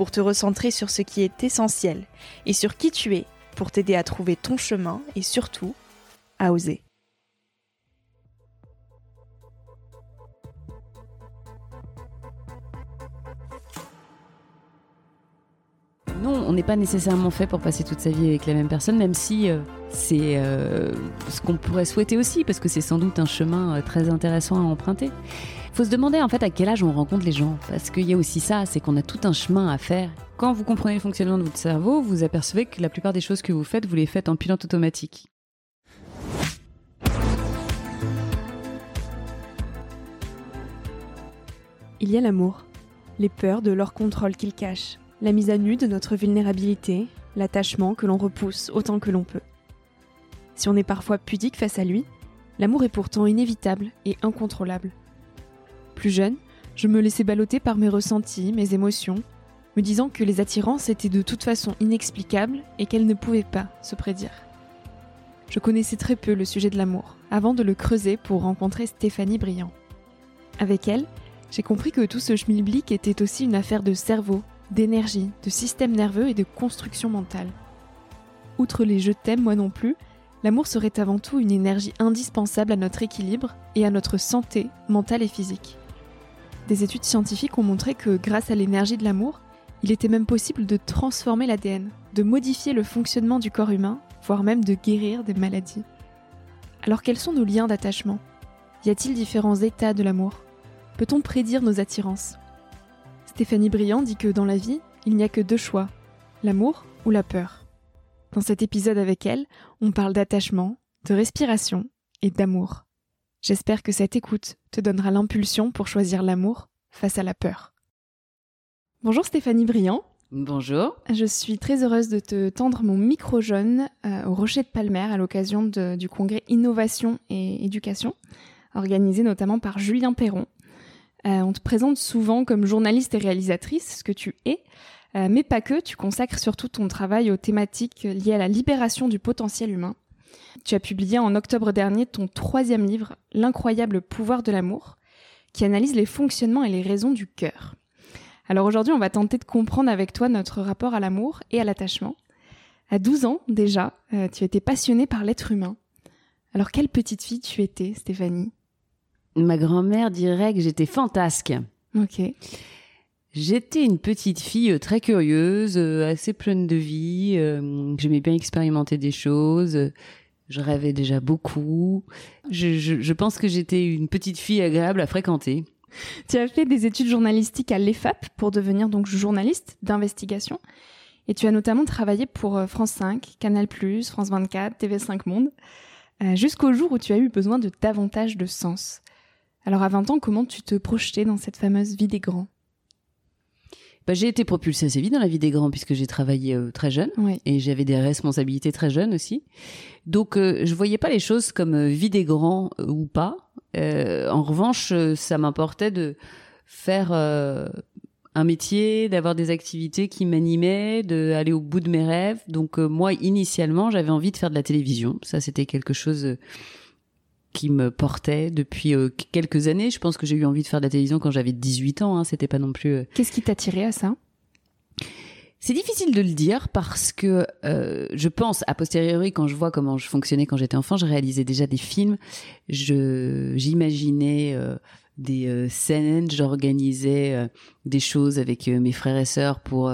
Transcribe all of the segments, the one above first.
pour te recentrer sur ce qui est essentiel et sur qui tu es, pour t'aider à trouver ton chemin et surtout à oser. Non, on n'est pas nécessairement fait pour passer toute sa vie avec la même personne, même si euh, c'est euh, ce qu'on pourrait souhaiter aussi, parce que c'est sans doute un chemin euh, très intéressant à emprunter. Il faut se demander en fait à quel âge on rencontre les gens, parce qu'il y a aussi ça, c'est qu'on a tout un chemin à faire. Quand vous comprenez le fonctionnement de votre cerveau, vous apercevez que la plupart des choses que vous faites, vous les faites en pilote automatique. Il y a l'amour, les peurs de leur contrôle qu'il cache, la mise à nu de notre vulnérabilité, l'attachement que l'on repousse autant que l'on peut. Si on est parfois pudique face à lui, l'amour est pourtant inévitable et incontrôlable. Plus jeune, je me laissais balloter par mes ressentis, mes émotions, me disant que les attirances étaient de toute façon inexplicables et qu'elles ne pouvaient pas se prédire. Je connaissais très peu le sujet de l'amour, avant de le creuser pour rencontrer Stéphanie Briand. Avec elle, j'ai compris que tout ce schmilblick était aussi une affaire de cerveau, d'énergie, de système nerveux et de construction mentale. Outre les je t'aime moi non plus, l'amour serait avant tout une énergie indispensable à notre équilibre et à notre santé mentale et physique. Des études scientifiques ont montré que grâce à l'énergie de l'amour, il était même possible de transformer l'ADN, de modifier le fonctionnement du corps humain, voire même de guérir des maladies. Alors quels sont nos liens d'attachement? Y a-t-il différents états de l'amour? Peut-on prédire nos attirances? Stéphanie Briand dit que dans la vie, il n'y a que deux choix, l'amour ou la peur. Dans cet épisode avec elle, on parle d'attachement, de respiration et d'amour. J'espère que cette écoute te donnera l'impulsion pour choisir l'amour face à la peur. Bonjour Stéphanie Briand. Bonjour. Je suis très heureuse de te tendre mon micro jaune euh, au Rocher de Palmer à l'occasion du congrès Innovation et Éducation, organisé notamment par Julien Perron. Euh, on te présente souvent comme journaliste et réalisatrice, ce que tu es, euh, mais pas que, tu consacres surtout ton travail aux thématiques liées à la libération du potentiel humain. Tu as publié en octobre dernier ton troisième livre, L'incroyable pouvoir de l'amour, qui analyse les fonctionnements et les raisons du cœur. Alors aujourd'hui, on va tenter de comprendre avec toi notre rapport à l'amour et à l'attachement. À 12 ans déjà, euh, tu étais passionnée par l'être humain. Alors quelle petite fille tu étais, Stéphanie? Ma grand-mère dirait que j'étais fantasque. Ok. J'étais une petite fille euh, très curieuse, euh, assez pleine de vie. J'aimais bien expérimenter des choses. Je rêvais déjà beaucoup. Je, pense que j'étais une petite fille agréable à fréquenter. Tu as fait des études journalistiques à l'EFAP pour devenir donc journaliste d'investigation. Et tu as notamment travaillé pour euh, France 5, Canal+, France 24, TV5 Monde, jusqu'au jour où tu as eu besoin de davantage de sens. Alors à 20 ans, comment tu te projetais dans cette fameuse vie des grands? Bah, j'ai été propulsée assez vite dans la vie des grands puisque j'ai travaillé euh, très jeune et j'avais des responsabilités très jeunes aussi. Donc euh, je voyais pas les choses comme vie des grands ou pas. Euh, en revanche, euh, ça m'importait de faire euh, un métier, d'avoir des activités qui m'animaient, d'aller au bout de mes rêves. Donc moi, initialement, j'avais envie de faire de la télévision. Ça, c'était quelque chose qui me portait depuis quelques années. Je pense que j'ai eu envie de faire de la télévision quand j'avais 18 ans. Hein. C'était pas non plus. Qu'est-ce qui t'attirait à ça? C'est difficile de le dire parce que euh, je pense a posteriori quand je vois comment je fonctionnais quand j'étais enfant, je réalisais déjà des films, je j'imaginais euh, des euh, scènes, j'organisais euh, des choses avec euh, mes frères et sœurs pour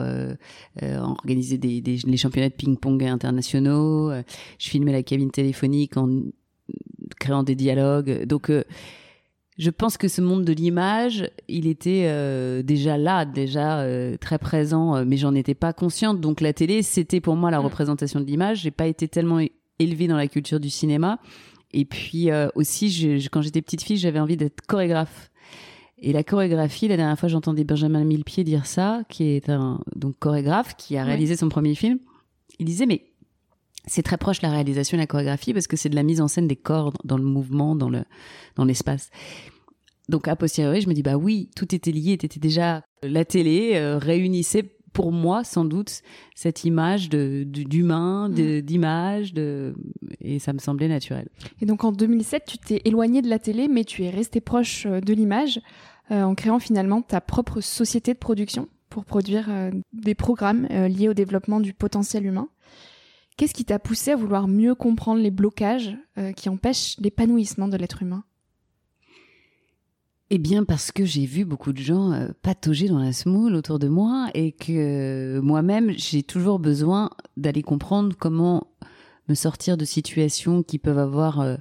organiser des, des, les championnats de ping-pong internationaux. je filmais la cabine téléphonique en créant des dialogues. Donc je pense que ce monde de l'image, il était euh, déjà là, déjà euh, très présent, euh, mais j'en étais pas consciente. Donc la télé, c'était pour moi la mm. représentation de l'image. J'ai pas été tellement élevée dans la culture du cinéma. Et puis aussi, je, quand j'étais petite fille, j'avais envie d'être chorégraphe. Et la chorégraphie, la dernière fois, j'entendais Benjamin Millepied dire ça, qui est un donc chorégraphe qui a réalisé son premier film. Il disait mais c'est très proche la réalisation et la chorégraphie parce que c'est de la mise en scène des corps dans le mouvement, dans le dans l'espace. Donc a posteriori, je me dis bah oui, tout était lié, était déjà la télé euh, réunissait pour moi sans doute cette image de d'humain, mm. d'image, de, et ça me semblait naturel. Et donc en 2007, tu t'es éloigné de la télé, mais tu es resté proche euh, de l'image euh, en créant finalement ta propre société de production pour produire des programmes liés au développement du potentiel humain. Qu'est-ce qui t'a poussé à vouloir mieux comprendre les blocages qui empêchent l'épanouissement de l'être humain? Eh bien, parce que j'ai vu beaucoup de gens euh, patauger dans la smoule autour de moi et que moi-même, j'ai toujours besoin d'aller comprendre comment me sortir de situations qui peuvent avoir euh,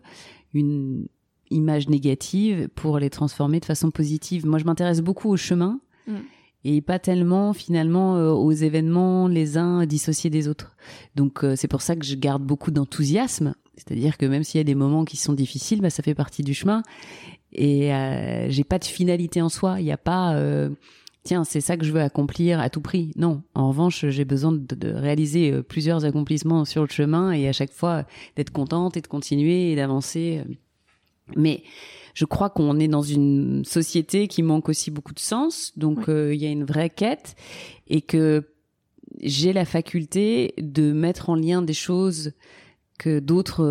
une image négative pour les transformer de façon positive. Moi, je m'intéresse beaucoup au chemin mm. Et pas tellement finalement euh, aux événements les uns dissociés des autres. Donc, c'est pour ça que je garde beaucoup d'enthousiasme. C'est-à-dire que même s'il y a des moments qui sont difficiles, bah, ça fait partie du chemin et euh, j'ai pas de finalité en soi. Il n'y a pas euh, tiens c'est ça que je veux accomplir à tout prix. Non. En revanche j'ai besoin de, réaliser euh, plusieurs accomplissements sur le chemin et à chaque fois d'être contente et de continuer et d'avancer. Mais je crois qu'on est dans une société qui manque aussi beaucoup de sens. Donc il y a une vraie quête et que j'ai la faculté de mettre en lien des choses que d'autres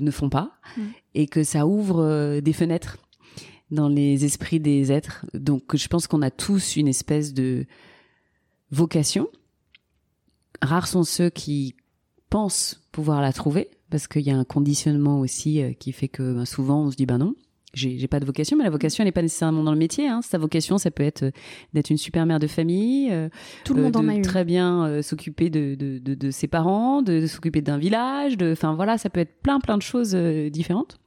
ne font pas mmh. et que ça ouvre des fenêtres dans les esprits des êtres. Donc je pense qu'on a tous une espèce de vocation. Rares sont ceux qui pensent pouvoir la trouver, parce qu'il y a un conditionnement aussi euh, qui fait que ben, souvent on se dit ben non, j'ai pas de vocation, mais la vocation n'est pas nécessairement dans le métier. Hein. Sa vocation, ça peut être euh, d'être une super mère de famille, euh, tout le monde en a une. très bien s'occuper de, de, de, de, ses parents, de, s'occuper d'un village, enfin voilà, ça peut être plein plein de choses différentes.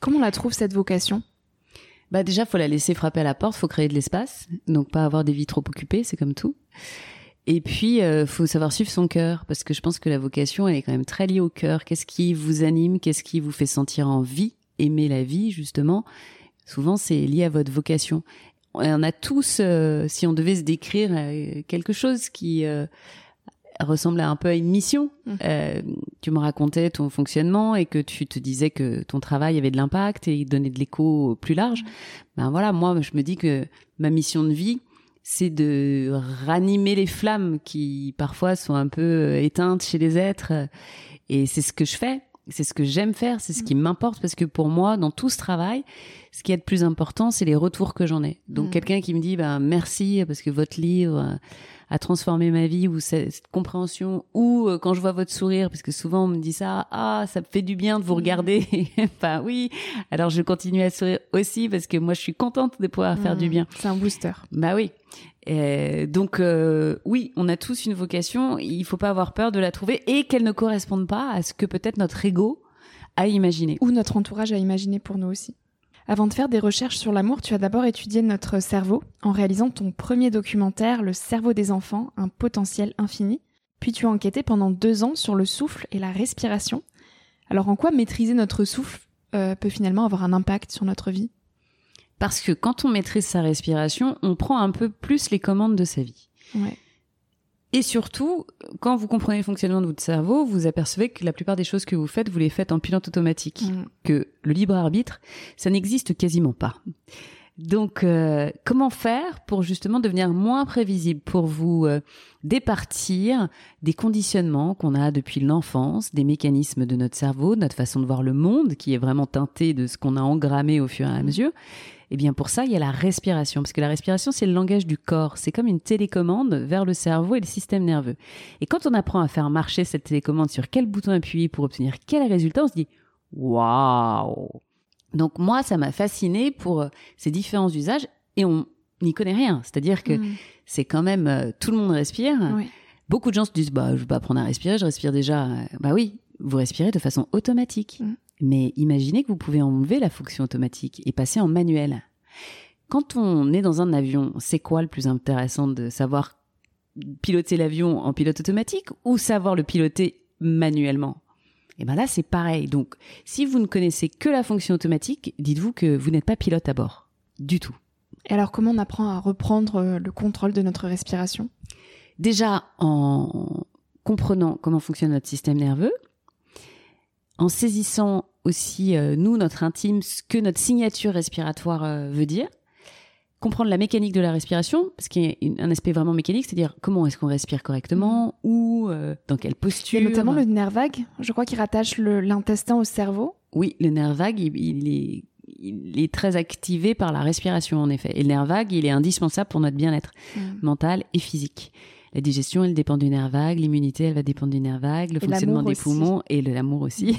Comment on la trouve cette vocation? Bah déjà, faut la laisser frapper à la porte, faut créer de l'espace, donc pas avoir des vies trop occupées, c'est comme tout. Et puis, euh, faut savoir suivre son cœur, parce que je pense que la vocation, elle est quand même très liée au cœur. Qu'est-ce qui vous anime? Qu'est-ce qui vous fait sentir en vie? Aimer la vie, justement. Souvent, c'est lié à votre vocation. On a tous, euh, si on devait se décrire euh, quelque chose qui euh, ressemble un peu à une mission. Mmh. Tu me racontais ton fonctionnement et que tu te disais que ton travail avait de l'impact et donnait de l'écho plus large. Mmh. Ben voilà, moi je me dis que ma mission de vie, c'est de ranimer les flammes qui parfois sont un peu éteintes chez les êtres. Et c'est ce que je fais. C'est ce que j'aime faire, c'est ce qui mmh. m'importe parce que pour moi, dans tout ce travail, ce qui est le plus important, c'est les retours que j'en ai. Donc quelqu'un qui me dit, ben merci parce que votre livre à transformer ma vie ou cette, compréhension ou euh, quand je vois votre sourire parce que souvent on me dit ça ah ça me fait du bien de vous regarder enfin oui. Alors je continue à sourire aussi parce que moi je suis contente de pouvoir faire du mmh. bien. C'est un booster. Bah oui. Donc euh, oui, on a tous une vocation. Il faut pas avoir peur de la trouver et qu'elle ne corresponde pas à ce que peut-être notre ego a imaginé. Ou notre entourage a imaginé pour nous aussi. Avant de faire des recherches sur l'amour, tu as d'abord étudié notre cerveau en réalisant ton premier documentaire, Le cerveau des enfants, un potentiel infini. Puis tu as enquêté pendant deux ans sur le souffle et la respiration. Alors en quoi maîtriser notre souffle euh, peut finalement avoir un impact sur notre vie? Parce que quand on maîtrise sa respiration, on prend un peu plus les commandes de sa vie. Ouais. Et surtout, quand vous comprenez le fonctionnement de votre cerveau, vous apercevez que la plupart des choses que vous faites, vous les faites en pilote automatique. Mm. Que le libre arbitre, ça n'existe quasiment pas. Donc, euh, comment faire pour justement devenir moins prévisible, pour vous euh, départir des conditionnements qu'on a depuis l'enfance, des mécanismes de notre cerveau, de notre façon de voir le monde, qui est vraiment teinté de ce qu'on a engrammé au fur et à mesure, eh bien, pour ça, il y a la respiration, parce que la respiration, c'est le langage du corps. C'est comme une télécommande vers le cerveau et le système nerveux. Et quand on apprend à faire marcher cette télécommande sur quel bouton appuyer pour obtenir quel résultat, on se dit waouh. Donc moi, ça m'a fasciné pour euh, ces différents usages et on n'y connaît rien. C'est-à-dire que mm. c'est quand même euh, tout le monde respire. Beaucoup de gens se disent bah je vais pas apprendre à respirer, je respire déjà. Bah oui, vous respirez de façon automatique. Mm. Mais imaginez que vous pouvez enlever la fonction automatique et passer en manuel. Quand on est dans un avion, c'est quoi le plus intéressant de savoir piloter l'avion en pilote automatique ou savoir le piloter manuellement? Et eh ben là, c'est pareil. Donc, si vous ne connaissez que la fonction automatique, dites-vous que vous n'êtes pas pilote à bord. Du tout. Et alors, comment on apprend à reprendre le contrôle de notre respiration? Déjà en comprenant comment fonctionne notre système nerveux, en saisissant aussi, euh, nous, notre intime, ce que notre signature respiratoire euh, veut dire, comprendre la mécanique de la respiration, parce qu'il y a un aspect vraiment mécanique, c'est-à-dire comment est-ce qu'on respire correctement, mm. ou euh, dans quelle posture. Et notamment le nerf vague, je crois qu'il rattache l'intestin au cerveau. Oui, le nerf vague, il, est, il, est, très activé par la respiration, en effet. Et le nerf vague, il est indispensable pour notre bien-être mm. mental et physique. La digestion, elle dépend du nerf vague, l'immunité, elle va dépendre du nerf vague, le fonctionnement des poumons et l'amour aussi.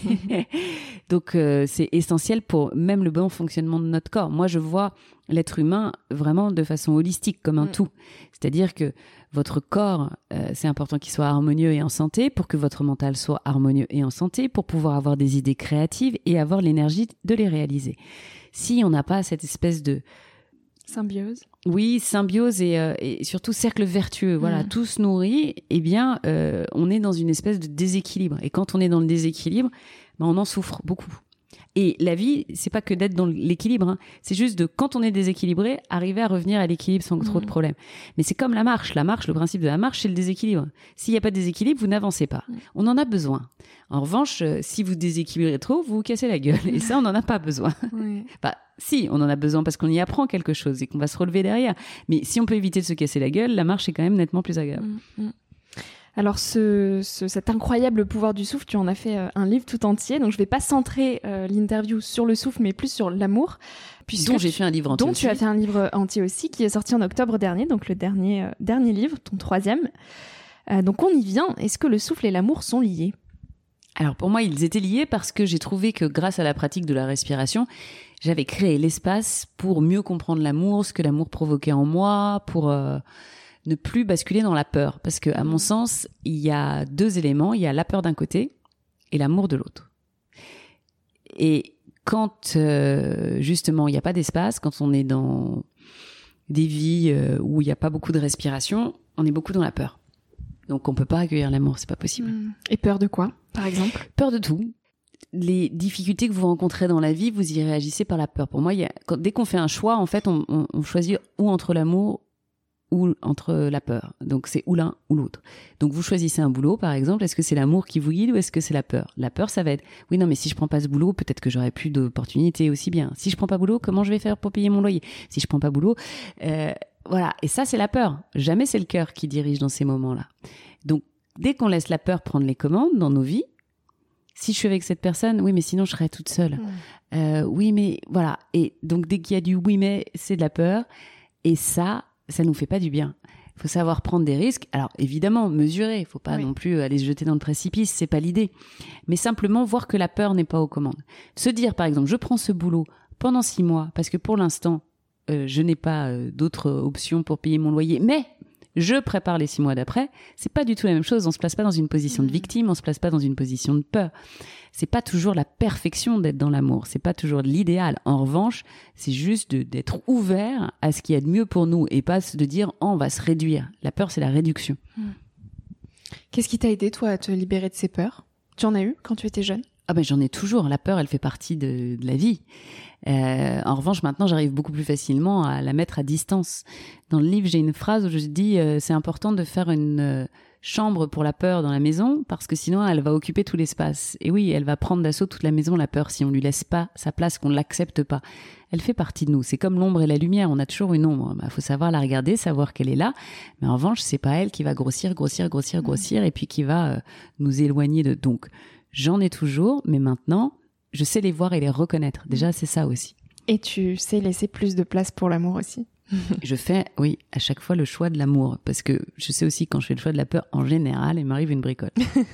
Donc euh, c'est essentiel pour même le bon fonctionnement de notre corps. Moi, je vois l'être humain vraiment de façon holistique, comme un mm. tout. C'est-à-dire que votre corps, euh, c'est important qu'il soit harmonieux et en santé pour que votre mental soit harmonieux et en santé pour pouvoir avoir des idées créatives et avoir l'énergie de les réaliser. Si on n'a pas cette espèce de Symbiose. Oui, symbiose et, euh, et surtout cercle vertueux. Voilà, mm. tout se nourrit. Eh bien, euh, on est dans une espèce de déséquilibre. Et quand on est dans le déséquilibre, ben, on en souffre beaucoup. Et la vie, c'est pas que d'être dans l'équilibre, hein. c'est juste de quand on est déséquilibré, arriver à revenir à l'équilibre sans trop de mm. problèmes. Mais c'est comme la marche. La marche, le principe de la marche, c'est le déséquilibre. S'il n'y a pas de déséquilibre, vous n'avancez pas. Mm. On en a besoin. En revanche, euh, si vous déséquilibrez trop, vous vous cassez la gueule. Et ça, on n'en a pas besoin. bah, si, on en a besoin parce qu'on y apprend quelque chose et qu'on va se relever derrière. Mais si on peut éviter de se casser la gueule, la marche est quand même nettement plus agréable. Mm, alors ce, cet incroyable pouvoir du souffle, tu en as fait euh, un livre tout entier, donc je vais pas centrer euh, l'interview sur le souffle, mais plus sur l'amour. Dont j'ai fait un livre entier. Dont tu as fait un livre entier aussi, qui est sorti en octobre dernier, donc le dernier, euh, dernier livre, ton troisième. donc on y vient. Est-ce que le souffle et l'amour sont liés? Alors pour moi, ils étaient liés parce que j'ai trouvé que grâce à la pratique de la respiration, j'avais créé l'espace pour mieux comprendre l'amour, ce que l'amour provoquait en moi, pour ne plus basculer dans la peur. Parce que, à mon sens, il y a deux éléments. Il y a la peur d'un côté et l'amour de l'autre. Et quand, euh, justement, il n'y a pas d'espace, quand on est dans des vies euh, où il n'y a pas beaucoup de respiration, on est beaucoup dans la peur. Donc on peut pas accueillir l'amour, c'est pas possible. Et peur de quoi, par exemple? Peur de tout. Les difficultés que vous rencontrez dans la vie, vous y réagissez par la peur. Pour moi, y a, dès qu'on fait un choix, en fait, on, on choisit ou entre l'amour ou entre la peur. Donc c'est ou l'un ou l'autre. Donc vous choisissez un boulot par exemple, est-ce que c'est l'amour qui vous guide ou est-ce que c'est la peur? La peur ça va être oui non mais si je prends pas ce boulot, peut-être que j'aurai plus d'opportunités aussi bien. Si je prends pas boulot, comment je vais faire pour payer mon loyer? Si je prends pas boulot, euh, voilà, et ça c'est la peur. Jamais c'est le cœur qui dirige dans ces moments-là. Donc dès qu'on laisse la peur prendre les commandes dans nos vies, si je suis avec cette personne, oui, mais sinon je serais toute seule. Mmh. Euh, oui, mais voilà. Et donc dès qu'il y a du oui, mais c'est de la peur. Et ça, ça nous fait pas du bien. Il faut savoir prendre des risques. Alors évidemment, mesurer. Il faut pas non plus aller se jeter dans le précipice. C'est pas l'idée. Mais simplement voir que la peur n'est pas aux commandes. Se dire, par exemple, je prends ce boulot pendant six mois parce que pour l'instant, euh, je n'ai pas euh, d'autres options pour payer mon loyer. Mais je prépare les six mois d'après, c'est pas du tout la même chose. On se place pas dans une position de mmh. victime, on se place pas dans une position de peur. C'est pas toujours la perfection d'être dans l'amour, c'est pas toujours l'idéal. En revanche, c'est juste d'être ouvert à ce qu'il y a de mieux pour nous et pas de dire oh, on va se réduire. La peur, c'est la réduction. Mmh. Qu'est-ce qui t'a aidé toi à te libérer de ces peurs? Tu en as eu quand tu étais jeune? Ah ben j'en ai toujours. La peur, elle fait partie de, de la vie. Euh, en revanche, maintenant, j'arrive beaucoup plus facilement à la mettre à distance. Dans le livre, j'ai une phrase où je dis euh, c'est important de faire une euh, chambre pour la peur dans la maison parce que sinon, elle va occuper tout l'espace. Et oui, elle va prendre d'assaut toute la maison la peur si on lui laisse pas sa place, qu'on l'accepte pas. Elle fait partie de nous. C'est comme l'ombre et la lumière. On a toujours une ombre. Il bah, faut savoir la regarder, savoir qu'elle est là. Mais en revanche, c'est pas elle qui va grossir, grossir, grossir, grossir, et puis qui va nous éloigner de. Donc J'en ai toujours, mais maintenant, je sais les voir et les reconnaître. Déjà, c'est ça aussi. Et tu sais laisser plus de place pour l'amour aussi. je fais, oui, à chaque fois le choix de l'amour, parce que je sais aussi quand je fais le choix de la peur, en général, il m'arrive une bricole.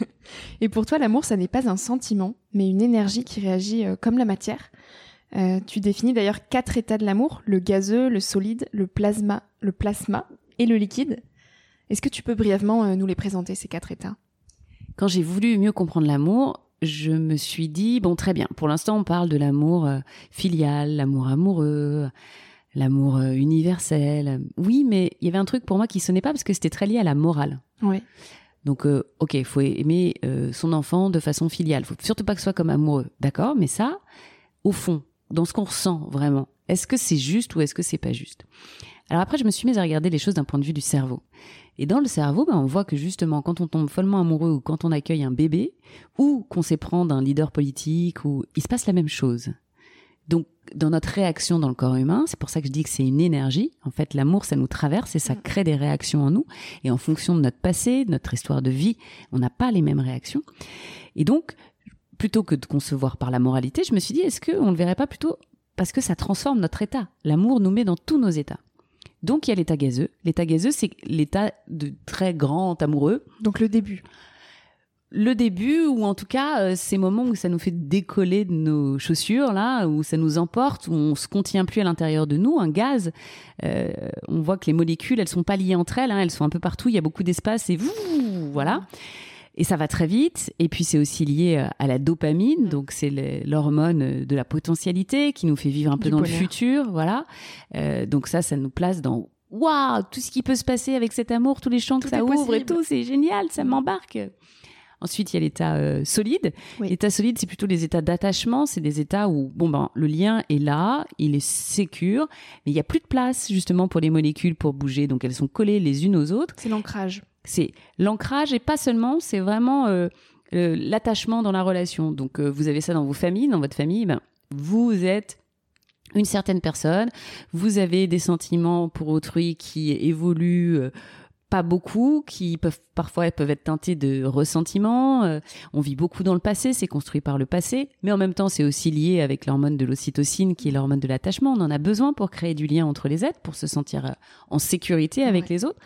et pour toi, l'amour, ça n'est pas un sentiment, mais une énergie qui réagit euh, comme la matière. Euh, tu définis d'ailleurs quatre états de l'amour le gazeux, le solide, le plasma, le plasma et le liquide. Est-ce que tu peux brièvement euh, nous les présenter ces quatre états? Quand j'ai voulu mieux comprendre l'amour, je me suis dit bon très bien. Pour l'instant, on parle de l'amour euh, filial, l'amour amoureux, l'amour euh, universel. Oui, mais il y avait un truc pour moi qui sonnait pas parce que c'était très lié à la morale. Oui. Donc, euh, ok, il faut aimer son enfant de façon filiale. Faut surtout pas que ce soit comme amoureux, d'accord Mais ça, au fond, dans ce qu'on ressent vraiment, Est-ce que c'est juste ou est-ce que c'est pas juste? Alors après, je me suis mise à regarder les choses d'un point de vue du cerveau. Et dans le cerveau, ben, on voit que justement, quand on tombe follement amoureux ou quand on accueille un bébé, ou qu'on s'éprend d'un leader politique, ou il se passe la même chose. Donc, dans notre réaction dans le corps humain, c'est pour ça que je dis que c'est une énergie. En fait, l'amour, ça nous traverse et ça mm. crée des réactions en nous. Et en fonction de notre passé, de notre histoire de vie, on n'a pas les mêmes réactions. Et donc, plutôt que de concevoir par la moralité, je me suis dit, est-ce qu'on ne le verrait pas plutôt parce que ça transforme notre état? L'amour nous met dans tous nos états. Donc il y a l'état gazeux. L'état gazeux, c'est l'état de très grand amoureux. Donc le début. Le début, ou en tout cas euh, ces moments où ça nous fait décoller de nos chaussures, là, où ça nous emporte, où on se contient plus à l'intérieur de nous, un gaz. Euh, on voit que les molécules, elles sont pas liées entre elles, hein, elles sont un peu partout. Il y a beaucoup d'espace et voilà et ça va très vite. Et puis c'est aussi lié euh, à la dopamine, mm. donc c'est l'hormone euh, de la potentialité qui nous fait vivre un peu dans le futur, voilà. Euh, donc ça, ça nous place dans waouh, tout ce qui peut se passer avec cet amour, tous les champs que ça ouvre et tout, c'est génial, ça mm. m'embarque. Ensuite, il y a l'état euh, solide. L'état solide, c'est plutôt les états d'attachement. C'est des états où, bon, ben, le lien est là, il est sécure, mais il n'y a plus de place, justement, pour les molécules pour bouger. Donc, elles sont collées les unes aux autres. C'est l'ancrage. C'est l'ancrage et pas seulement, c'est vraiment euh, l'attachement dans la relation. Donc euh, vous avez ça dans vos familles, dans votre famille, ben, vous êtes une certaine personne, vous avez des sentiments pour autrui qui évoluent euh, pas beaucoup, qui peuvent parfois peuvent être teintés de ressentiment. Euh, on vit beaucoup dans le passé, c'est construit par le passé, mais en même temps c'est aussi lié avec l'hormone de l'ocytocine qui est l'hormone de l'attachement. On en a besoin pour créer du lien entre les êtres, pour se sentir euh, en sécurité avec les autres.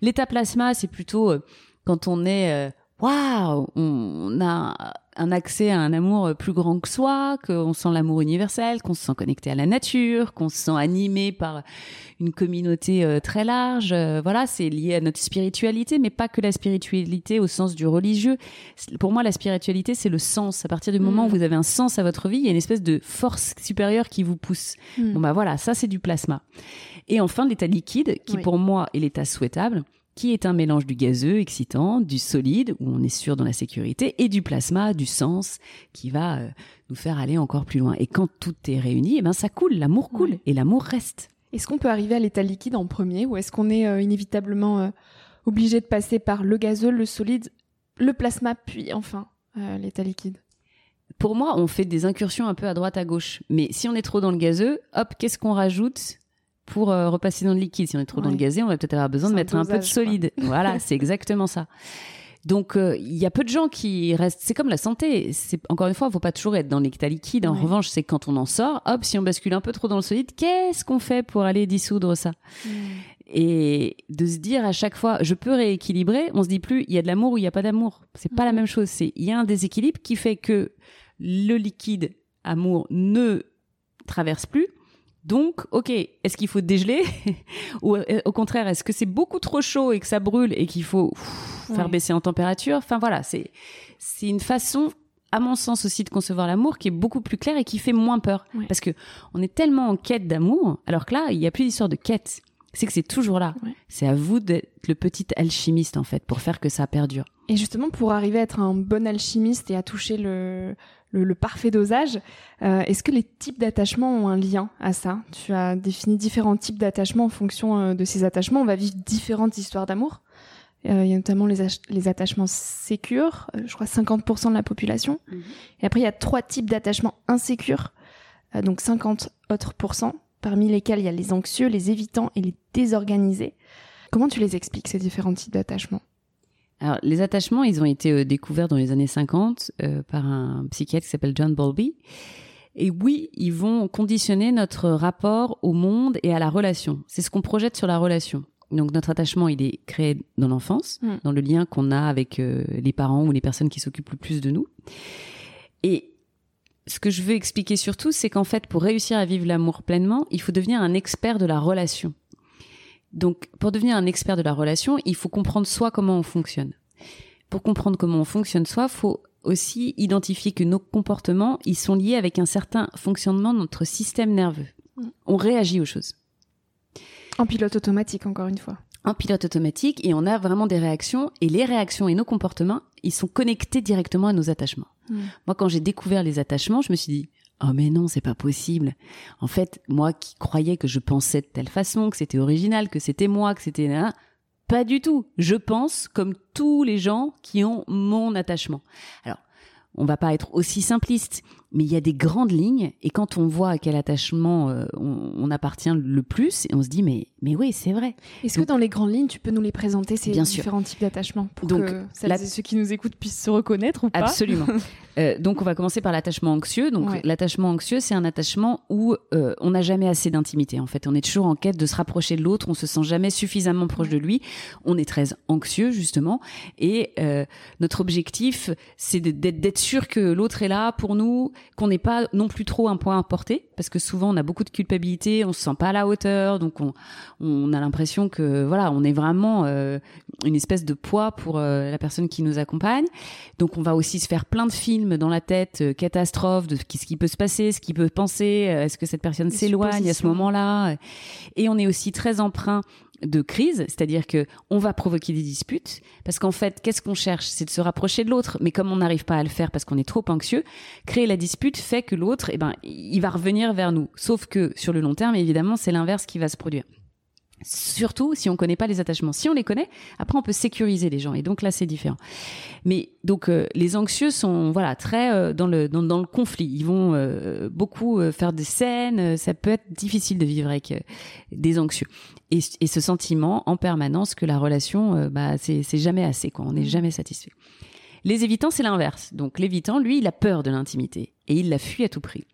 L'état plasma, c'est plutôt euh, quand on est waouh, on a un accès à un amour plus grand que soi, qu'on sent l'amour universel, qu'on se sent connecté à la nature, qu'on se sent animé par une communauté euh, très large. Euh, voilà, c'est lié à notre spiritualité, mais pas que la spiritualité au sens du religieux. Pour moi, la spiritualité, c'est le sens. À partir du moment où mm. vous avez un sens à votre vie, il y a une espèce de force supérieure qui vous pousse. Mm. Bon bah voilà, ça c'est du plasma. Et enfin, l'état liquide, qui pour moi est l'état souhaitable qui est un mélange du gazeux excitant, du solide, où on est sûr dans la sécurité, et du plasma, du sens, qui va euh, nous faire aller encore plus loin. Et quand tout est réuni, eh ben ça coule, l'amour coule, et l'amour reste. Est-ce qu'on peut arriver à l'état liquide en premier, ou est-ce qu'on est, euh, inévitablement euh, obligé de passer par le gazeux, le solide, le plasma, puis enfin l'état liquide? Pour moi, on fait des incursions un peu à droite à gauche. Mais si on est trop dans le gazeux, hop, qu'est-ce qu'on rajoute? Pour euh, repasser dans le liquide. Si on est trop dans le gazé, on va peut-être avoir besoin de mettre un peu de solide. Voilà, c'est exactement ça. Donc euh, il y a peu de gens qui restent. C'est comme la santé. C'est encore une fois, il faut pas toujours être dans l'état liquide. En revanche, c'est quand on en sort, hop, si on bascule un peu trop dans le solide, qu'est-ce qu'on fait pour aller dissoudre ça? Hmm. Et de se dire à chaque fois, je peux rééquilibrer. On se dit plus, il y a de l'amour ou il y a pas d'amour. C'est pas la hmm. même chose. C'est il y a un déséquilibre qui fait que le liquide amour ne traverse plus donc, ok, est-ce qu'il faut dégeler ou euh, au contraire, est-ce que c'est beaucoup trop chaud et que ça brûle et qu'il faut faire baisser en température? Enfin voilà, c'est c'est une façon, à mon sens aussi, de concevoir l'amour qui est beaucoup plus claire et qui fait moins peur, parce que on est tellement en quête d'amour, alors que là, il y a plus d'histoire de quête. C'est que c'est toujours là. C'est à vous d'être le petit alchimiste en fait pour faire que ça perdure. Et justement, pour arriver à être un bon alchimiste et à toucher le le, parfait dosage. Euh, est-ce que les types d'attachements ont un lien à ça? Tu as défini différents types d'attachements en fonction euh, de ces attachements. On va vivre différentes histoires d'amour. Euh, il y a notamment les, les attachements sécures, je crois 50% de la population. Mhm. Et après, il y a trois types d'attachements insécures, donc 50 autres pourcents, parmi lesquels il y a les anxieux, les évitants et les désorganisés. Comment tu les expliques, ces différents types d'attachements? Alors, les attachements, ils ont été euh, découverts dans les années 50 euh, par un psychiatre qui s'appelle John Bowlby. Et oui, ils vont conditionner notre rapport au monde et à la relation. C'est ce qu'on projette sur la relation. Donc notre attachement, il est créé dans l'enfance, hmm. dans le lien qu'on a avec euh, les parents ou les personnes qui s'occupent le plus de nous. Et ce que je veux expliquer surtout, c'est qu'en fait, pour réussir à vivre l'amour pleinement, il faut devenir un expert de la relation. Donc, pour devenir un expert de la relation, il faut comprendre soi comment on fonctionne. Pour comprendre comment on fonctionne soi, faut aussi identifier que nos comportements, ils sont liés avec un certain fonctionnement de notre système nerveux. On réagit aux choses. En pilote automatique, encore une fois. En pilote automatique, et on a vraiment des réactions, et les réactions et nos comportements, ils sont connectés directement à nos attachements. Hmm. Moi, quand j'ai découvert les attachements, je me suis dit, Oh mais non, c'est pas possible. En fait, moi qui croyais que je pensais de telle façon, que c'était original, que c'était moi, que c'était pas du tout. Je pense comme tous les gens qui ont mon attachement. Alors, on va pas être aussi simpliste, mais il y a des grandes lignes et quand on voit à quel attachement euh, on, appartient le plus, et on se dit mais mais oui c'est vrai. Est-ce que dans les grandes lignes tu peux nous les présenter ces différents types d'attachements pour donc, que ceux qui nous écoutent puissent se reconnaître ou pas Absolument. Euh, donc on va commencer par l'attachement anxieux. Donc l'attachement anxieux c'est un attachement où euh, on n'a jamais assez d'intimité. En fait on est toujours en quête de se rapprocher de l'autre, on se sent jamais suffisamment proche de lui. On est très anxieux justement et notre objectif c'est d'être sûr que l'autre est là pour nous qu'on n'est pas non plus trop un point à porter, parce que souvent on a beaucoup de culpabilité, on se sent pas à la hauteur, donc on, on a l'impression que voilà, on est vraiment euh, une espèce de poids pour euh, la personne qui nous accompagne. Donc on va aussi se faire plein de films dans la tête, euh, catastrophe, de ce qui peut se passer, ce qui peut penser, est-ce que cette personne s'éloigne à ce moment-là, et on est aussi très emprunt de crise, c'est-à-dire que on va provoquer des disputes parce qu'en fait, qu'est-ce qu'on cherche? C'est de se rapprocher de l'autre, mais comme on n'arrive pas à le faire parce qu'on est trop anxieux, créer la dispute fait que l'autre, eh ben, il va revenir vers nous. Sauf que sur le long terme, évidemment, c'est l'inverse qui va se produire. Surtout si on connaît pas les attachements. Si on les connaît, après on peut sécuriser les gens et donc là c'est différent. Mais donc euh, les anxieux sont voilà très euh, dans le dans, le conflit. Ils vont euh, beaucoup faire des scènes. Ça peut être difficile de vivre avec des anxieux et, et, ce sentiment en permanence que la relation bah c'est c'est jamais assez quoi. On n'est jamais satisfait. Les évitants, c'est l'inverse. Donc l'évitant, lui, il a peur de l'intimité et il la fuit à tout prix.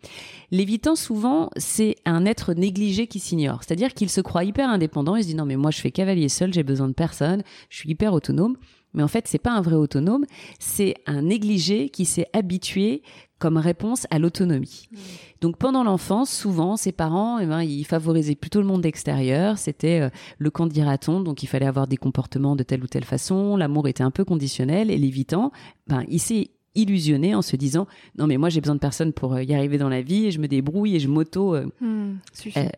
L'évitant, souvent, c'est un être négligé qui s'ignore. C'est-à-dire qu'il se croit hyper indépendant. Il se dit non, mais moi, je fais cavalier seul, j'ai besoin de personne, je suis hyper autonome. Mais en fait, c'est pas un vrai autonome, c'est un négligé qui s'est habitué comme réponse à l'autonomie. Mmh. Donc pendant l'enfance, souvent, ses parents, eh ben, ils favorisaient plutôt le monde extérieur. C'était euh, le camp dira-t-on, donc il fallait avoir des comportements de telle ou telle façon. L'amour était un peu conditionnel et l'évitant, ben, il s'est illusionné en se disant non mais moi j'ai besoin de personne pour euh, y arriver dans la vie et je me débrouille et je m'auto euh, mmh,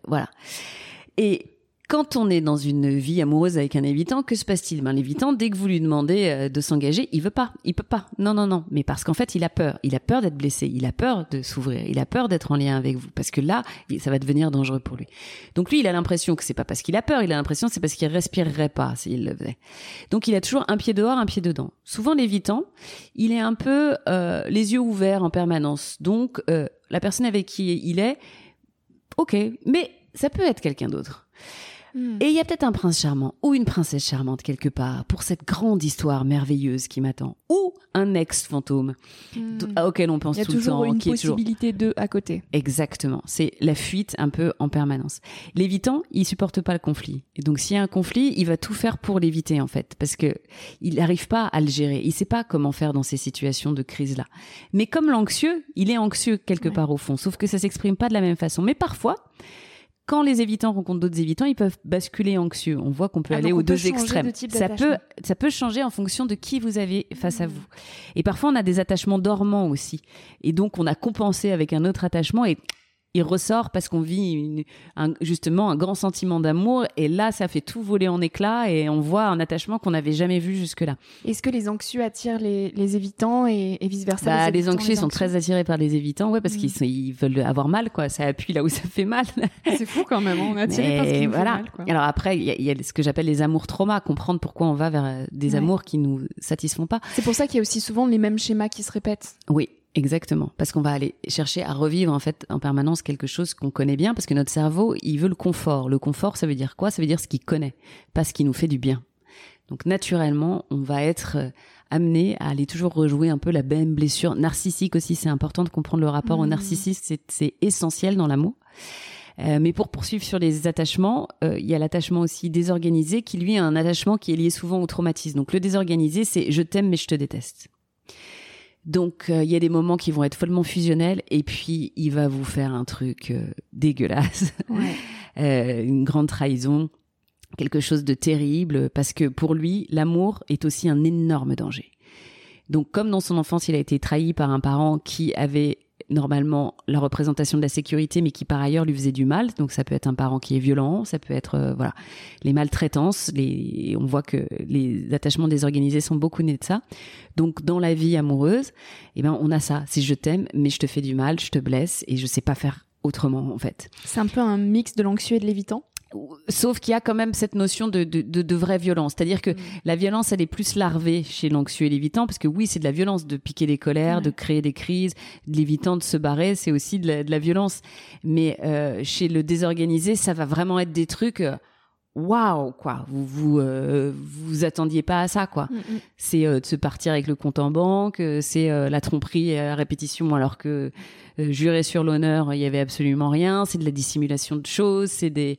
voilà et quand on est dans une vie amoureuse avec un évitant, que se passe-t-il? Ben l'évitant, dès que vous lui demandez euh, de s'engager, il veut pas, il peut pas. Non, non, non. Mais parce qu'en fait, il a peur. Il a peur d'être blessé. Il a peur de s'ouvrir. Il a peur d'être en lien avec vous, parce que là, ça va devenir dangereux pour lui. Donc lui, il a l'impression que c'est pas parce qu'il a peur. Il a l'impression que c'est parce qu'il respirerait pas s'il le faisait. Donc il a toujours un pied dehors, un pied dedans. Souvent l'évitant, il est un peu euh, les yeux ouverts en permanence. Donc euh, la personne avec qui il est, ok, mais ça peut être quelqu'un d'autre. Hmm. Et il y a peut-être un prince charmant ou une princesse charmante quelque part pour cette grande histoire merveilleuse qui m'attend. Ou un ex-fantôme hmm. auquel on pense tout le temps. Il y a toujours une possibilité de à côté. Exactement. C'est la fuite un peu en permanence. L'évitant, il supporte pas le conflit. Et donc s'il y a un conflit, il va tout faire pour l'éviter en fait. Parce que il n'arrive pas à le gérer. Il sait pas comment faire dans ces situations de crise-là. Mais comme l'anxieux, il est anxieux quelque part au fond. Sauf que ça s'exprime pas de la même façon. Mais parfois, quand les évitants rencontrent d'autres évitants, ils peuvent basculer anxieux. On voit qu'on peut ah, aller aux deux extrêmes. ça peut, ça peut changer en fonction de qui vous avez face à mmh. vous. Et parfois, on a des attachements dormants aussi. Et donc, on a compensé avec un autre attachement et il ressort parce qu'on vit justement un grand sentiment d'amour et là ça fait tout voler en éclats et on voit un attachement qu'on n'avait jamais vu jusque là. Est-ce que les anxieux attirent les, évitants et, vice versa bah, les, anxieux sont très attirés par les évitants ouais parce mm. qu'ils ils veulent avoir mal quoi ça appuie là où ça fait mal. C'est fou quand même on est attiré par ce qui voilà. fait mal quoi. Alors après il y, a ce que j'appelle les amours traumas comprendre pourquoi on va vers euh, des amours qui nous satisfont pas. C'est pour ça qu'il y a aussi souvent les mêmes schémas qui se répètent. Oui Exactement, parce qu'on va aller chercher à revivre en fait en permanence quelque chose qu'on connaît bien, parce que notre cerveau, il veut le confort. Le confort, ça veut dire quoi? Ça veut dire ce qu'il connaît, pas ce qui nous fait du bien. Donc naturellement, on va être euh, amené à aller toujours rejouer un peu la même blessure narcissique aussi. C'est important de comprendre le rapport au mmh. narcissisme, c'est essentiel dans l'amour. Euh, mais pour poursuivre sur les attachements, euh, il y a l'attachement aussi désorganisé qui lui a un attachement qui est lié souvent au traumatisme. Donc le désorganisé, c'est je t'aime mais je te déteste. Donc euh, il y a des moments qui vont être follement fusionnels et puis il va vous faire un truc euh, dégueulasse, euh, une grande trahison, quelque chose de terrible parce que pour lui l'amour est aussi un énorme danger. Donc comme dans son enfance il a été trahi par un parent qui avait normalement la représentation de la sécurité, mais qui par ailleurs lui faisait du mal. Donc ça peut être un parent qui est violent, ça peut être euh, voilà les maltraitances. Les, on voit que les attachements désorganisés sont beaucoup nés de ça. Donc dans la vie amoureuse, eh ben on a ça. C'est je t'aime, mais je te fais du mal, je te blesse et je sais pas faire autrement en fait. C'est un peu un mix de l'anxieux et de l'évitant. Sauf qu'il y a quand même cette notion de, de, de, vraie violence. C'est-à-dire que mm. la violence, elle est plus larvée chez l'anxieux et l'évitant, parce que oui, c'est de la violence de piquer les colères, de créer des crises, de l'évitant de se barrer, c'est aussi de la, de la, violence. Mais euh, chez le désorganisé, ça va vraiment être des trucs... Euh, waouh quoi. Vous vous euh, vous attendiez pas à ça quoi. Mm, mm. c'est euh, de se partir avec le compte en banque euh, c'est euh, la tromperie à répétition alors que juré sur l'honneur il y avait absolument rien. C'est de la dissimulation de choses c'est des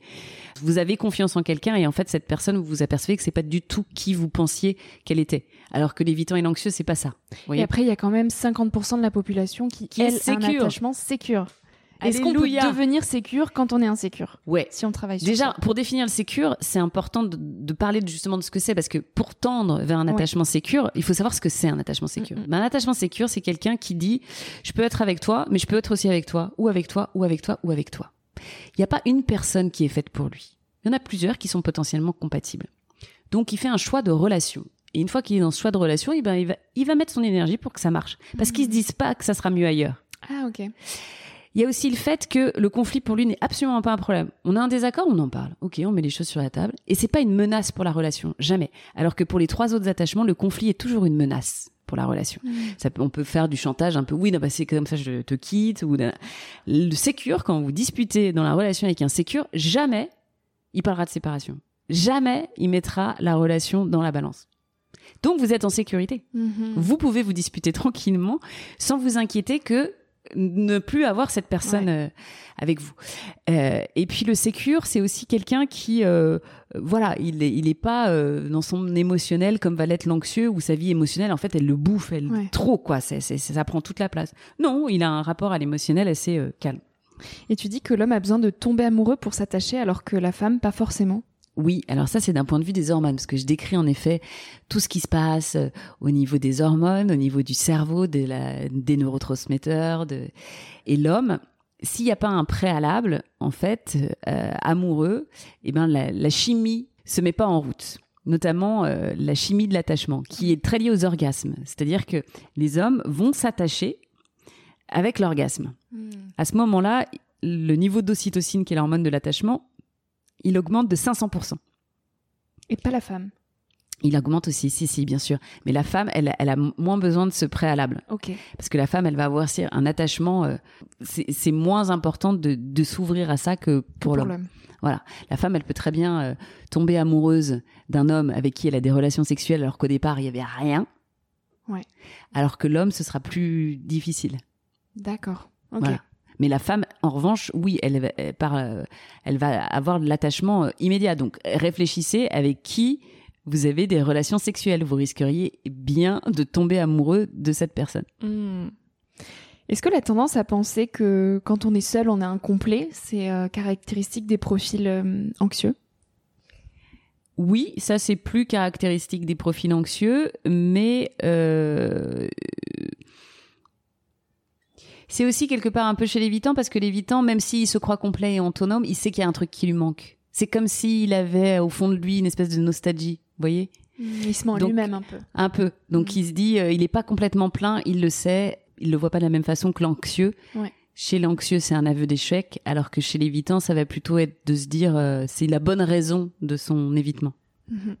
vous avez confiance en quelqu'un et en fait cette personne vous vous apercevez que c'est pas du tout qui vous pensiez qu'elle était. Alors que l'évitant et l'anxieux c'est pas ça. Et après il y a quand même 50% de la population qui, qui elle, a un attachement sécure est-ce qu'on peut devenir sécure quand on est insécure Ouais. Si on travaille sur Déjà, pour définir le sécure, c'est important de, de, parler justement de ce que c'est parce que pour tendre vers un attachement sécure, il faut savoir ce que c'est un attachement sécure. Mm, mm. un attachement sécure, c'est quelqu'un qui dit je peux être avec toi, mais je peux être aussi avec toi, ou avec toi, ou avec toi, ou avec toi. Il n'y a pas une personne qui est faite pour lui. Il y en a plusieurs qui sont potentiellement compatibles. Donc, il fait un choix de relation. Et une fois qu'il est dans ce choix de relation, eh ben, il va, il va mettre son énergie pour que ça marche. Parce qu'il se disent pas que ça sera mieux ailleurs. Ah, ok. Il y a aussi le fait que le conflit pour lui n'est absolument pas un problème. On a un désaccord, on en parle. Ok, on met les choses sur la table. Et c'est pas une menace pour la relation, jamais. Alors que pour les trois autres attachements, le conflit est toujours une menace pour la relation. Mmh. Ça on peut faire du chantage un peu. Oui, non, bah c'est comme ça, je te quitte. Ou le sécure quand vous disputez dans la relation avec un sécure, jamais il parlera de séparation. Jamais il mettra la relation dans la balance. Donc vous êtes en sécurité. Mmh. Vous pouvez vous disputer tranquillement sans vous inquiéter que ne plus avoir cette personne euh, avec vous. Euh, et puis le sécure, c'est aussi quelqu'un qui, euh, voilà, il est, il est pas dans son émotionnel comme va l'être l'anxieux où sa vie émotionnelle, en fait, elle le bouffe, elle trop quoi. C'est, c'est, ça prend toute la place. Non, il a un rapport à l'émotionnel assez calme. Et tu dis que l'homme a besoin de tomber amoureux pour s'attacher, alors que la femme, pas forcément. Oui, alors ça c'est d'un point de vue des hormones, parce que je décris en effet tout ce qui se passe euh, au niveau des hormones, au niveau du cerveau, de la, des neurotransmetteurs, de... et l'homme. S'il n'y a pas un préalable, en fait, euh, amoureux, eh ben la, la, chimie se met pas en route notamment euh, la chimie de l'attachement, qui est très liée aux orgasmes. C'est-à-dire que les hommes vont s'attacher avec l'orgasme. Hmm. À ce moment-là, le niveau d'ocytocine, qui est l'hormone de l'attachement, il augmente de 500%. Et pas la femme il augmente aussi, si, si, bien sûr. Mais la femme, elle, elle a moins besoin de ce préalable. Ok. Parce que la femme, elle va avoir un attachement, euh, c'est moins important de, de s'ouvrir à ça que pour, l'homme. Voilà. La femme, elle peut très bien euh, tomber amoureuse d'un homme avec qui elle a des relations sexuelles alors qu'au départ, il y avait rien. Ouais. Alors que l'homme, ce sera plus difficile. D'accord. Ok. Voilà. Mais la femme, en revanche, oui, elle, elle, euh, elle va avoir de l'attachement euh, immédiat. Donc, réfléchissez avec qui vous avez des relations sexuelles. Vous risqueriez bien de tomber amoureux de cette personne. Hmm. Est-ce que la tendance à penser que quand on est seul, on est incomplet, c'est euh, caractéristique des profils anxieux? Oui, ça c'est plus caractéristique des profils anxieux, mais euh, c'est aussi quelque part un peu chez l'évitant parce que l'évitant, même s'il se croit complet et autonome, il sait qu'il y a un truc qui lui manque. C'est comme s'il avait au fond de lui une espèce de nostalgie, vous voyez? Mmh, Il se ment lui-même un peu. Un peu. Donc mmh. il se dit, euh, il n'est pas complètement plein, il le sait, il le voit pas de la même façon que l'anxieux. Chez l'anxieux, c'est un aveu d'échec, alors que chez l'évitant, ça va plutôt être de se dire, euh, c'est la bonne raison de son évitement. Mmh.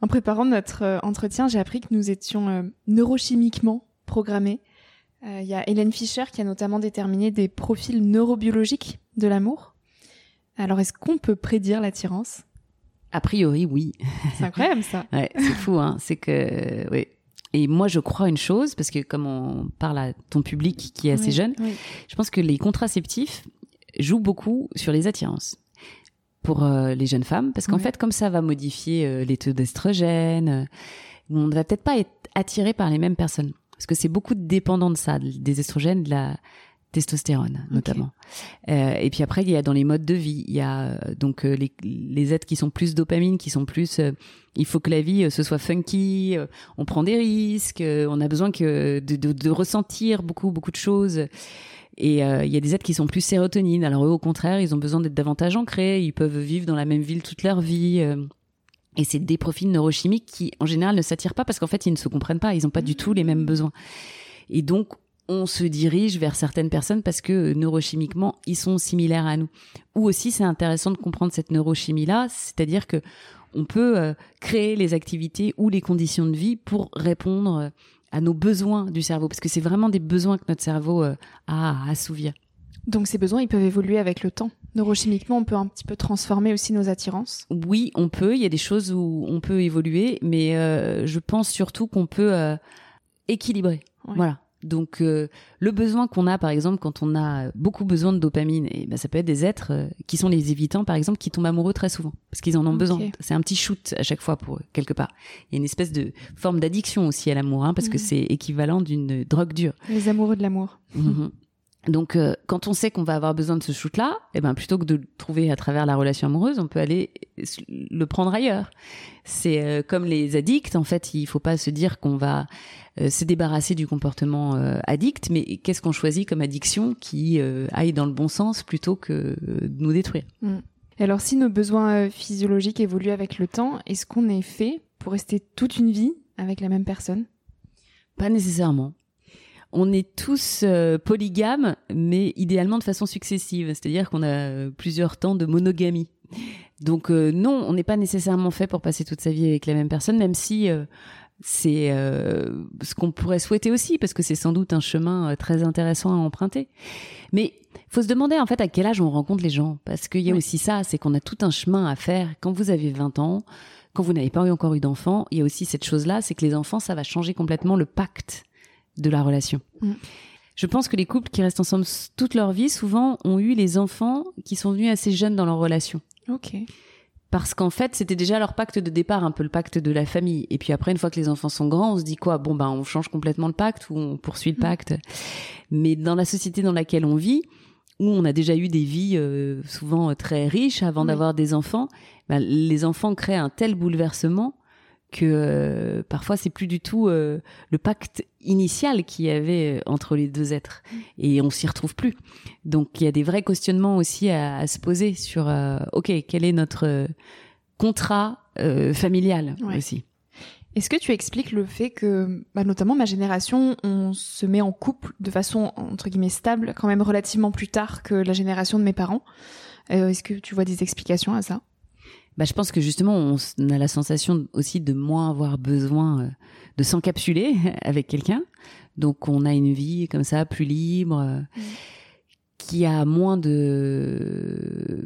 En préparant notre euh, entretien, j'ai appris que nous étions neurochimiquement programmés il y a Hélène Fischer qui a notamment déterminé des profils neurobiologiques de l'amour. Alors, est-ce qu'on peut prédire l'attirance? A priori, oui. C'est incroyable ça. ouais, c'est fou, hein. C'est que, oui. Et moi, je crois une chose, parce que comme on parle à ton public qui est assez jeune, je pense que les contraceptifs jouent beaucoup sur les attirances pour euh, les jeunes femmes, parce qu'en fait, comme ça va modifier euh, les taux d'estrogène, on ne va peut-être pas être attiré par les mêmes personnes parce que c'est beaucoup dépendant de ça, des estrogènes, de la testostérone notamment. Euh, et puis après, il y a dans les modes de vie, il y a euh, donc euh, les, les êtres qui sont plus dopamine, qui sont plus. il faut que la vie ce soit funky. on prend des risques. on a besoin que de, de, de, ressentir beaucoup beaucoup de choses. Et il y a des êtres qui sont plus sérotonine. Alors eux, au contraire, ils ont besoin d'être davantage ancrés. Ils peuvent vivre dans la même ville toute leur vie. Et c'est des profils neurochimiques qui, en général, ne s'attirent pas parce qu'en fait, ils ne se comprennent pas. Ils n'ont pas du tout les mêmes besoins. Et donc, on se dirige vers certaines personnes parce que euh, neurochimiquement, ils sont similaires à nous. Ou aussi, c'est intéressant de comprendre cette neurochimie-là, c'est-à-dire que on peut euh, créer les activités ou les conditions de vie pour répondre euh, à nos besoins du cerveau, parce que c'est vraiment des besoins que notre cerveau a à assouvir. Donc ces besoins, ils peuvent évoluer avec le temps. Neurochimiquement, on peut un petit peu transformer aussi nos attirances. Oui, on peut. Il y a des choses où on peut évoluer, mais je pense surtout qu'on peut équilibrer. Voilà. Donc euh, le besoin qu'on a par exemple quand on a beaucoup besoin de dopamine, et ben ça peut être des êtres euh, qui sont les évitants par exemple qui tombent amoureux très souvent parce qu'ils en ont besoin. C'est un petit shoot à chaque fois pour eux quelque part. Il y a une espèce de forme d'addiction aussi à l'amour hein, parce que c'est équivalent d'une drogue dure. Les amoureux de l'amour. Mhm. Donc, euh, quand on sait qu'on va avoir besoin de ce shoot-là, eh ben plutôt que de le trouver à travers la relation amoureuse, on peut aller le prendre ailleurs. C'est euh, comme les addicts. En fait, il faut pas se dire qu'on va euh, se débarrasser du comportement addict, mais qu'est-ce qu'on choisit comme addiction qui aille dans le bon sens plutôt que de nous détruire? Mm. Et alors, si nos besoins physiologiques évoluent avec le temps, est-ce qu'on est fait pour rester toute une vie avec la même personne? Pas nécessairement on est tous euh, polygames, mais idéalement de façon successive, c'est-à-dire qu'on a euh, plusieurs temps de monogamie. Donc euh, non, on n'est pas nécessairement fait pour passer toute sa vie avec la même personne, même si c'est ce qu'on pourrait souhaiter aussi, parce que c'est sans doute un chemin très intéressant à emprunter. Mais faut se demander en fait à quel âge on rencontre les gens, parce qu'il y a aussi ça, c'est qu'on a tout un chemin à faire. Quand vous avez 20 ans, quand vous n'avez pas encore eu d'enfants, il y a aussi cette chose-là, c'est que les enfants, ça va changer complètement le pacte de la relation. Mm. Je pense que les couples qui restent ensemble toute leur vie, souvent, ont eu les enfants qui sont venus assez jeunes dans leur relation. Ok. Parce qu'en fait, c'était déjà leur pacte de départ, un peu le pacte de la famille. Et puis après, une fois que les enfants sont grands, on se dit quoi? Bon, ben, on change complètement le pacte ou on poursuit le mm. pacte. Mais dans la société dans laquelle on vit, où on a déjà eu des vies euh, souvent très riches avant d'avoir des enfants, ben, les enfants créent un tel bouleversement que euh, parfois c'est plus du tout euh, le pacte initial qu'il y avait euh, entre les deux êtres. Et on s'y retrouve plus. Donc il y a des vrais questionnements aussi à, se poser sur ok quel est notre contrat familial aussi. Est-ce que tu expliques le fait que, bah, notamment ma génération, on se met en couple de façon entre guillemets stable quand même relativement plus tard que la génération de mes parents. Est-ce que tu vois des explications à ça? Bah, je pense que justement, on a la sensation aussi de moins avoir besoin euh, de s'encapsuler avec quelqu'un. Donc, on a une vie comme ça, plus libre, euh, mmh. qui a moins de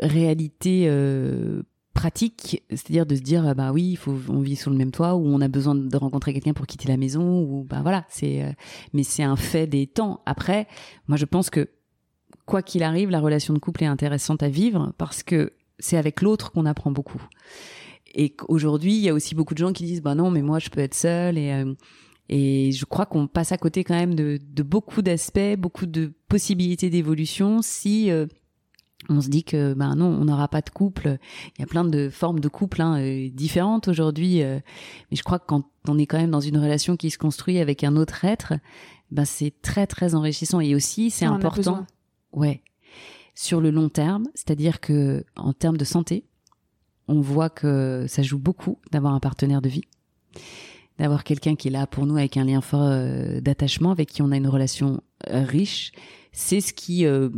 réalité euh, pratique, c'est-à-dire de se dire bah oui, il faut on vit sous le même toit ou on a besoin de rencontrer quelqu'un pour quitter la maison ou bah voilà, c'est mais c'est un fait des temps. Après, moi je pense que quoi qu'il arrive, la relation de couple est intéressante à vivre parce que c'est avec l'autre qu'on apprend beaucoup. Et aujourd'hui, il y a aussi beaucoup de gens qui disent bah non, mais moi je peux être seule et euh, et je crois qu'on passe à côté quand même de, de beaucoup d'aspects, beaucoup de possibilités d'évolution si euh, on se dit que ben non, on n'aura pas de couple. Il y a plein de formes de couple hein, euh, différentes aujourd'hui, mais je crois que quand on est quand même dans une relation qui se construit avec un autre être, ben c'est très très enrichissant et aussi c'est important. Ouais, sur le long terme, c'est-à-dire que en termes de santé, on voit que ça joue beaucoup d'avoir un partenaire de vie, d'avoir quelqu'un qui est là pour nous avec un lien fort euh, d'attachement, avec qui on a une relation euh, riche. C'est ce qui euh,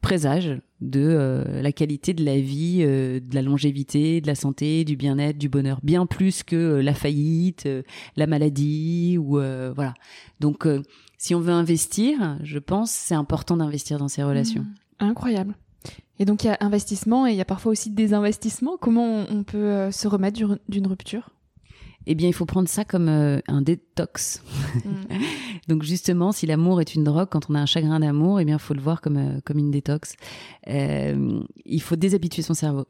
présage de la qualité de la vie, de la longévité, de la santé, du bien-être, du bonheur, bien plus que la faillite, la maladie ou voilà. Donc, si on veut investir, je pense, c'est important d'investir dans ces relations. Mmh. Incroyable. Et donc il y a investissement et il y a parfois aussi désinvestissement. Comment on peut euh, se remettre d'une rupture? Eh bien, il faut prendre ça comme euh, un détox. Mm. Donc, justement, si l'amour est une drogue, quand on a un chagrin d'amour, eh bien, il faut le voir comme euh, comme une détox. il faut déshabituer son cerveau.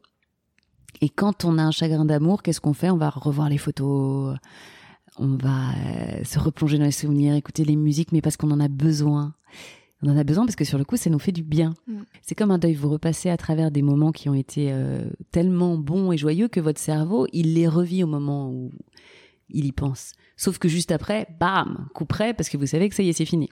Et quand on a un chagrin d'amour, qu'est-ce qu'on fait? On va revoir les photos, on va se replonger dans les souvenirs, écouter les musiques, mais parce qu'on en a besoin. On en a besoin parce que sur le coup, ça nous fait du bien. Mm. C'est comme un deuil. Vous repassez à travers des moments qui ont été euh, tellement bons et joyeux que votre cerveau, il les revit au moment où il y pense. Sauf que juste après, bam, coup près, parce que vous savez que ça y est, c'est fini.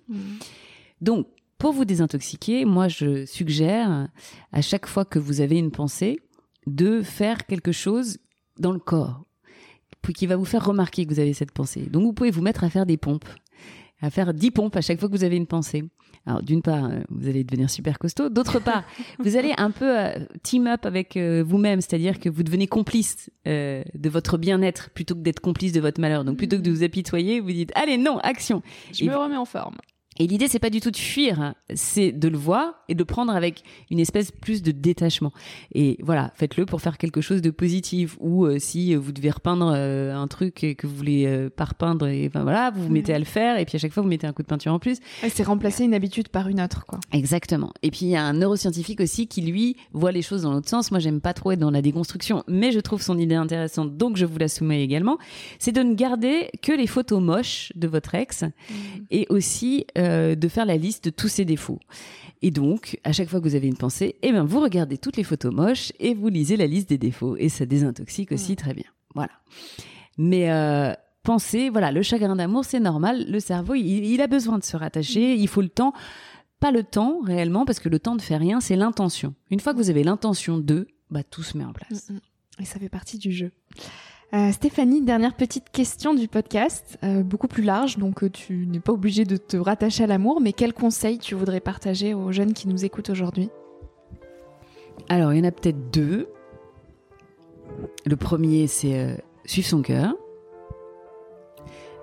Donc, pour vous désintoxiquer, moi, je suggère à chaque fois que vous avez une pensée de faire quelque chose dans le corps qui va vous faire remarquer que vous avez cette pensée. Donc, vous pouvez vous mettre à faire des pompes, à faire 10 pompes à chaque fois que vous avez une pensée. Alors, d'une part, euh, vous allez devenir super costaud. D'autre part, vous allez un peu euh, team up avec euh, vous-même, c'est-à-dire que vous devenez complice euh, de votre bien-être plutôt que d'être complice de votre malheur. Donc, plutôt que de vous apitoyer, vous dites allez, non, action. Je Et- me remets en forme. Et l'idée, c'est pas du tout de fuir, c'est de le voir et de le prendre avec une espèce plus de détachement. Et voilà, faites-le pour faire quelque chose de positif. Ou euh, si vous devez repeindre euh, un truc et que vous voulez euh, pas repeindre, et voilà, vous vous mettez Ouais. à le faire. Et puis à chaque fois, vous mettez un coup de peinture en plus. Ouais, c'est remplacer une habitude par une autre, quoi. Exactement. Et puis il y a un neuroscientifique aussi qui lui voit les choses dans l'autre sens. Moi, j'aime pas trop être dans la déconstruction, mais je trouve son idée intéressante, donc je vous la soumets également. C'est de ne garder que les photos moches de votre ex et aussi euh, de faire la liste de tous ses défauts. Et donc, à chaque fois que vous avez une pensée, eh ben vous regardez toutes les photos moches et vous lisez la liste des défauts et ça désintoxique aussi très bien. Voilà. Mais euh, pensez, voilà, le chagrin d'amour, c'est normal. Le cerveau, il, il a besoin de se rattacher. Il faut le temps. Pas le temps réellement, parce que le temps ne fait rien, c'est l'intention. Une fois que vous avez l'intention de, bah tout se met en place. Mm, mm. Et ça fait partie du jeu. Euh, Stéphanie, dernière petite question du podcast, euh, beaucoup plus large, donc euh, tu n'es pas obligée de te rattacher à l'amour, mais quel conseil tu voudrais partager aux jeunes qui nous écoutent aujourd'hui? Alors, il y en a peut-être deux. Le premier, c'est euh, suivre son cœur,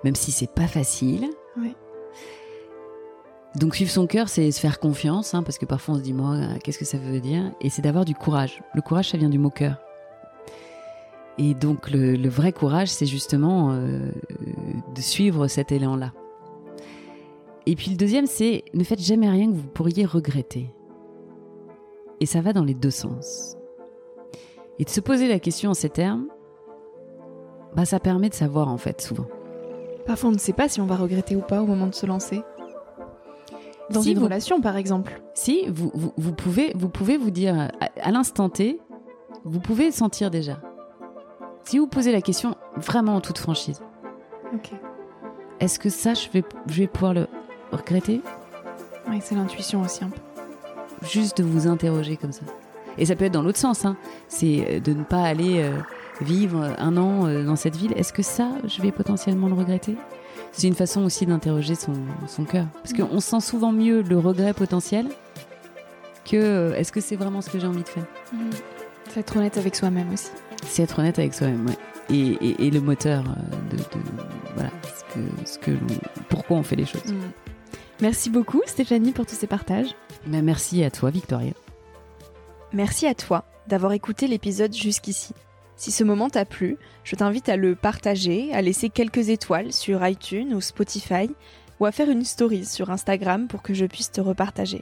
même si c'est pas facile. Oui. Donc, suivre son cœur, c'est se faire confiance, hein, parce que parfois on se dit, moi, qu'est-ce que ça veut dire? Et c'est d'avoir du courage. Le courage, ça vient du mot cœur. Et donc, le, le vrai courage, c'est justement euh, de suivre cet élan-là. Et puis, le deuxième, c'est ne faites jamais rien que vous pourriez regretter. Et ça va dans les deux sens. Et de se poser la question en ces termes, bah ça permet de savoir en fait souvent. Parfois, on ne sait pas si on va regretter ou pas au moment de se lancer. Dans Si une vous- relation, par exemple. Si vous, vous, vous pouvez vous pouvez vous dire à, à l'instant T, vous pouvez sentir déjà. Si vous posez la question vraiment en toute franchise, est-ce que ça je vais je vais pouvoir le regretter? Oui, c'est l'intuition aussi un peu. Juste de vous interroger comme ça. Et ça peut être dans l'autre sens, hein. c'est euh, de ne pas aller euh, vivre un an euh, dans cette ville. Est-ce que ça, je vais potentiellement le regretter? C'est une façon aussi d'interroger son, son cœur. Parce qu'on sent souvent mieux le regret potentiel que euh, est-ce que c'est vraiment ce que j'ai envie de faire? C'est être honnête avec soi-même aussi. C'est être honnête avec soi-même, ouais. Et, et- et le moteur euh, de, de- voilà, ce que, ce que l'on- pourquoi on fait les choses. Merci beaucoup, Stéphanie, pour tous ces partages. Ben, merci à toi, Victoria. Merci à toi d'avoir écouté l'épisode jusqu'ici. Si ce moment t'a plu, je t'invite à le partager, à laisser quelques étoiles sur iTunes ou Spotify, ou à faire une story sur Instagram pour que je puisse te repartager.